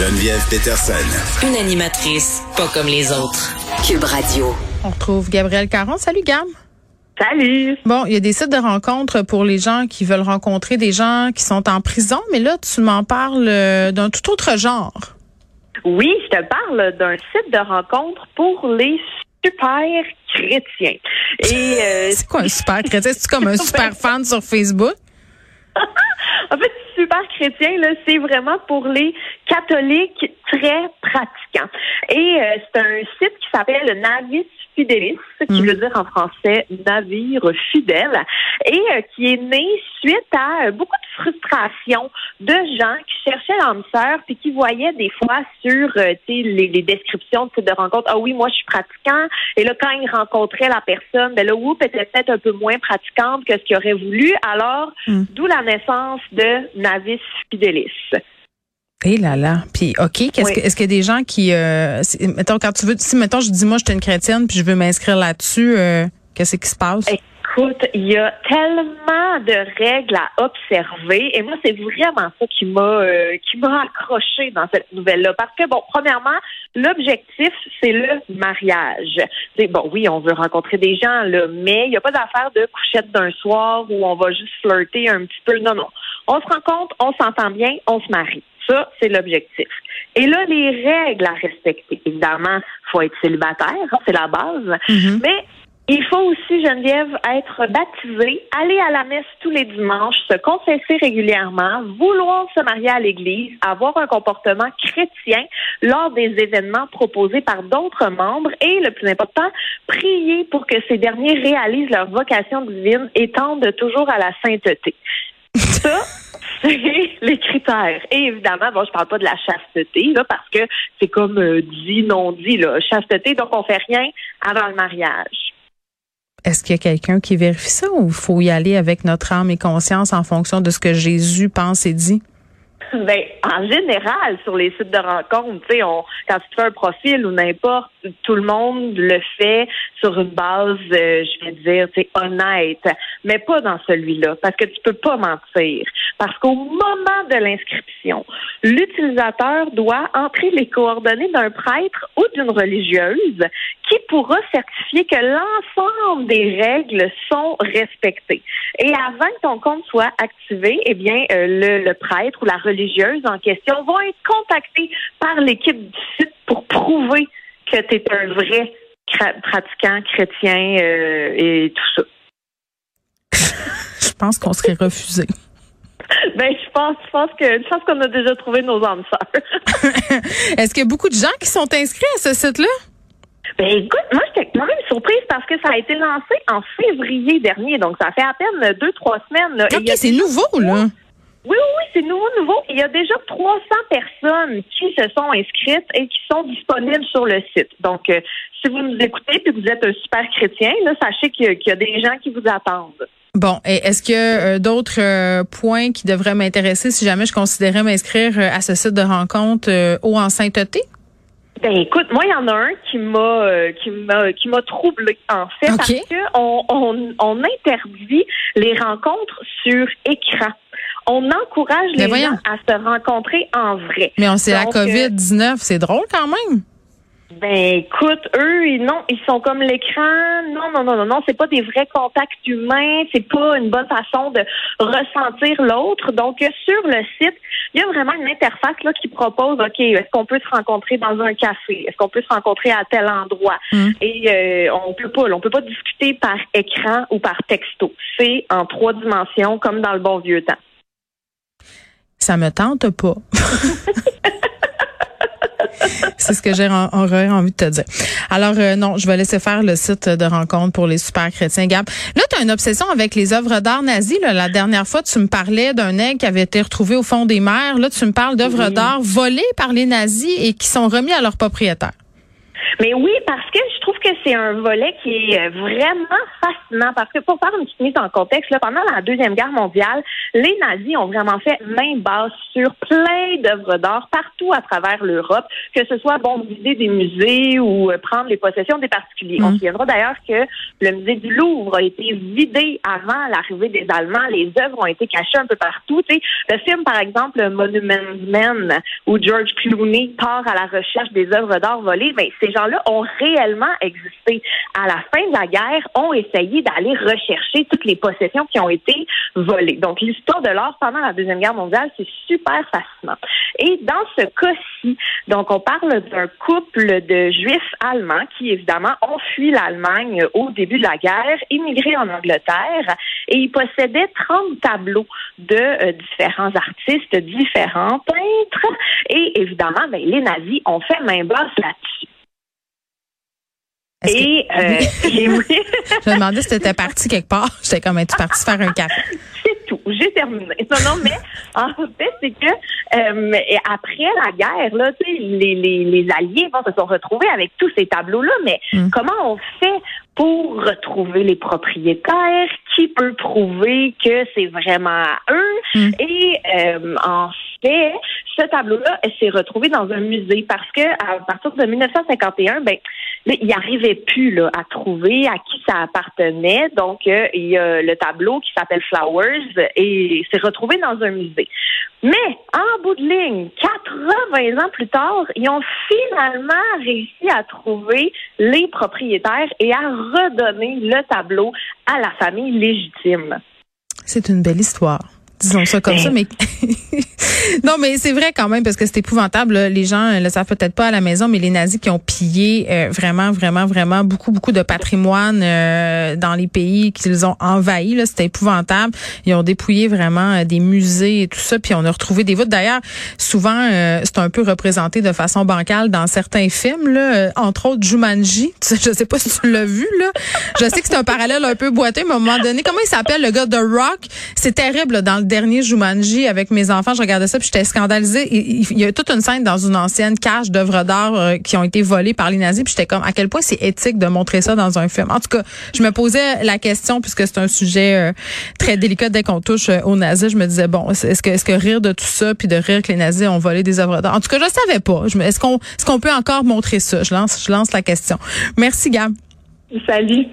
Geneviève Peterson. Une animatrice pas comme les autres. Cube Radio. On retrouve Gabrielle Caron. Salut Gab. Salut. Bon, il y a des sites de rencontres pour les gens qui veulent rencontrer des gens qui sont en prison, mais là, tu m'en parles euh, d'un tout autre genre. Oui, je te parle d'un site de rencontre pour les super chrétiens. Et euh, c'est quoi un super chrétien? C'est comme un super fan sur Facebook? en fait, super chrétien, là, c'est vraiment pour les catholiques très pratiquants. Et euh, c'est un site qui s'appelle Navis Fidelis, qui mm. veut dire en français navire fidèle, et euh, qui est né suite à euh, beaucoup de frustration de gens qui cherchaient l'âme sœur puis qui voyaient des fois sur euh, les, les, descriptions de de rencontre, ah oui, moi je suis pratiquant, et là quand ils rencontraient la personne, ben là, oups, était peut-être un peu moins pratiquante que ce qu'ils auraient voulu, alors mm. d'où la naissance de Navis Fidelis. Et eh là là. Puis OK, qu'est-ce que est-ce qu'il y a des gens qui euh, mettons quand tu veux si mettons je dis moi je suis une chrétienne puis je veux m'inscrire là-dessus, euh, qu'est-ce qui se passe? Écoute, il y a tellement de règles à observer et moi c'est vraiment ça qui m'a euh, qui m'a accroché dans cette nouvelle là parce que bon, premièrement, l'objectif c'est le mariage. C'est bon, oui, on veut rencontrer des gens là, mais il n'y a pas d'affaire de couchette d'un soir où on va juste flirter un petit peu. Non non. On se rencontre, on s'entend bien, on se marie. Ça, c'est l'objectif. Et là, les règles à respecter. Évidemment, il faut être célibataire, hein, c'est la base. Mm-hmm. Mais il faut aussi, Geneviève, être baptisé, aller à la messe tous les dimanches, se confesser régulièrement, vouloir se marier à l'Église, avoir un comportement chrétien lors des événements proposés par d'autres membres et, le plus important, prier pour que ces derniers réalisent leur vocation divine et tendent toujours à la sainteté. Ça, les critères. Et évidemment, bon, je parle pas de la chasteté, là, parce que c'est comme euh, dit, non dit, là. Chasteté, donc on fait rien avant le mariage. Est-ce qu'il y a quelqu'un qui vérifie ça ou il faut y aller avec notre âme et conscience en fonction de ce que Jésus pense et dit? Ben, en général, sur les sites de rencontres, tu sais, on, quand tu fais un profil ou n'importe, tout le monde le fait sur une base, euh, je vais dire, honnête, mais pas dans celui-là, parce que tu peux pas mentir. Parce qu'au moment de l'inscription, l'utilisateur doit entrer les coordonnées d'un prêtre ou d'une religieuse qui pourra certifier que l'ensemble des règles sont respectées. Et avant que ton compte soit activé, eh bien, euh, le, le prêtre ou la religieuse en question vont être contactés par l'équipe du site pour prouver que tu es un vrai pratiquant chrétien euh, et tout ça. je pense qu'on serait refusé. Ben, je pense, je pense que, je pense qu'on a déjà trouvé nos âmes sœurs. Est-ce qu'il y a beaucoup de gens qui sont inscrits à ce site-là? Ben, écoute, moi, j'étais quand même surprise parce que ça a été lancé en février dernier. Donc, ça fait à peine deux, trois semaines. Là. OK, c'est nouveau, là. Oui, oui, oui, c'est nouveau, nouveau. Il y a déjà 300 personnes qui se sont inscrites et qui sont disponibles sur le site. Donc, euh, si vous nous écoutez et que vous êtes un super chrétien, là, sachez qu'il y, a des gens qui vous attendent. Bon, et est-ce qu'il y a euh, d'autres euh, points qui devraient m'intéresser si jamais je considérais m'inscrire à ce site de rencontre ou en sainteté? Ben écoute, moi il y en a un qui m'a qui m'a qui m'a troublé en fait parce que on, on, on interdit les rencontres sur écran on encourage les gens à se rencontrer en vrai. Mais on sait la COVID-19, c'est drôle quand même. Ben écoute, eux, ils non, ils sont comme l'écran. Non, non, non, non, non, c'est pas des vrais contacts humains. C'est pas une bonne façon de ressentir l'autre. Donc sur le site, il y a vraiment une interface là qui propose, ok, est-ce qu'on peut se rencontrer dans un café? Est-ce qu'on peut se rencontrer à tel endroit? Hmm. Et euh, on peut pas, on peut pas discuter par écran ou par texto. C'est en trois dimensions, comme dans le bon vieux temps ça me tente pas. C'est ce que j'ai envie de te dire. Alors euh, non, je vais laisser faire le site de rencontre pour les super chrétiens. Gab, là tu as une obsession avec les œuvres d'art nazies. La dernière fois, tu me parlais d'un aigle qui avait été retrouvé au fond des mers. Là, tu me parles d'œuvres d'art volées par les nazis et qui sont remis à leurs propriétaires. Mais oui, parce que que c'est un volet qui est vraiment fascinant parce que pour faire une petite mise en contexte, là, pendant la Deuxième Guerre mondiale, les nazis ont vraiment fait main basse sur plein d'œuvres d'art partout à travers l'Europe, que ce soit bon vider des musées ou euh, prendre les possessions des particuliers. On se souviendra d'ailleurs que le musée du Louvre a été vidé avant l'arrivée des Allemands. Les œuvres ont été cachées un peu partout. Le film, par exemple, Monument Men, où George Clooney part à la recherche des œuvres d'art volées, mais ben, ces gens-là ont réellement À la fin de la guerre, ont essayé d'aller rechercher toutes les possessions qui ont été volées. Donc, l'histoire de l'art pendant la Deuxième Guerre mondiale, c'est super fascinant. Et dans ce cas-ci, donc, on parle d'un couple de juifs allemands qui, évidemment, ont fui l'Allemagne au début de la guerre, immigré en Angleterre, et ils possédaient 30 tableaux de euh, différents artistes, différents peintres, et évidemment, ben, les nazis ont fait main basse là-dessus. Et euh, j'ai Je me demandais si tu étais parti quelque part. J'étais comme, es-tu parti faire un café? C'est tout. J'ai terminé. Non, non, mais en fait, c'est que euh, après la guerre, là, les, les, les Alliés bon, se sont retrouvés avec tous ces tableaux-là, mais hmm. comment on fait pour retrouver les propriétaires? Qui peut prouver que c'est vraiment eux? Hmm. Et euh, en fait, ce tableau-là s'est retrouvé dans un musée parce que à partir de 1951, ben il n'arrivait plus là, à trouver à qui ça appartenait. Donc, euh, il y a le tableau qui s'appelle Flowers et s'est retrouvé dans un musée. Mais, en bout de ligne, 80 ans plus tard, ils ont finalement réussi à trouver les propriétaires et à redonner le tableau à la famille légitime. C'est une belle histoire disons ça comme ça, mais non, mais c'est vrai quand même parce que c'est épouvantable. Les gens le savent peut-être pas à la maison, mais les nazis qui ont pillé euh, vraiment, vraiment, vraiment beaucoup, beaucoup de patrimoine euh, dans les pays qu'ils ont envahis. Là, c'était épouvantable. Ils ont dépouillé vraiment euh, des musées et tout ça, puis on a retrouvé des voûtes. D'ailleurs, souvent, c'est un peu représenté de façon bancale dans certains films, là, entre autres Jumanji. Je sais pas si tu l'as vu là. Je sais que c'est un parallèle un peu boiteux, mais à un moment donné, comment il s'appelle le gars de Rock? C'est terrible dans le dernier Jumanji avec mes enfants, je regardais ça puis j'étais scandalisée. Il, y a toute une scène dans une ancienne cage d'œuvres d'art euh, qui ont été volées par les nazis puis j'étais comme à quel point c'est éthique de montrer ça dans un film? En tout cas, je me posais la question puisque c'est un sujet euh, très délicat dès qu'on touche euh, aux nazis, je me disais bon, est-ce que est-ce que rire de tout ça puis de rire que les nazis ont volé des œuvres d'art? En tout cas, je savais pas. Est-ce qu'on est-ce qu'on peut encore montrer ça? Je lance je lance la question. Merci Gab. Salut.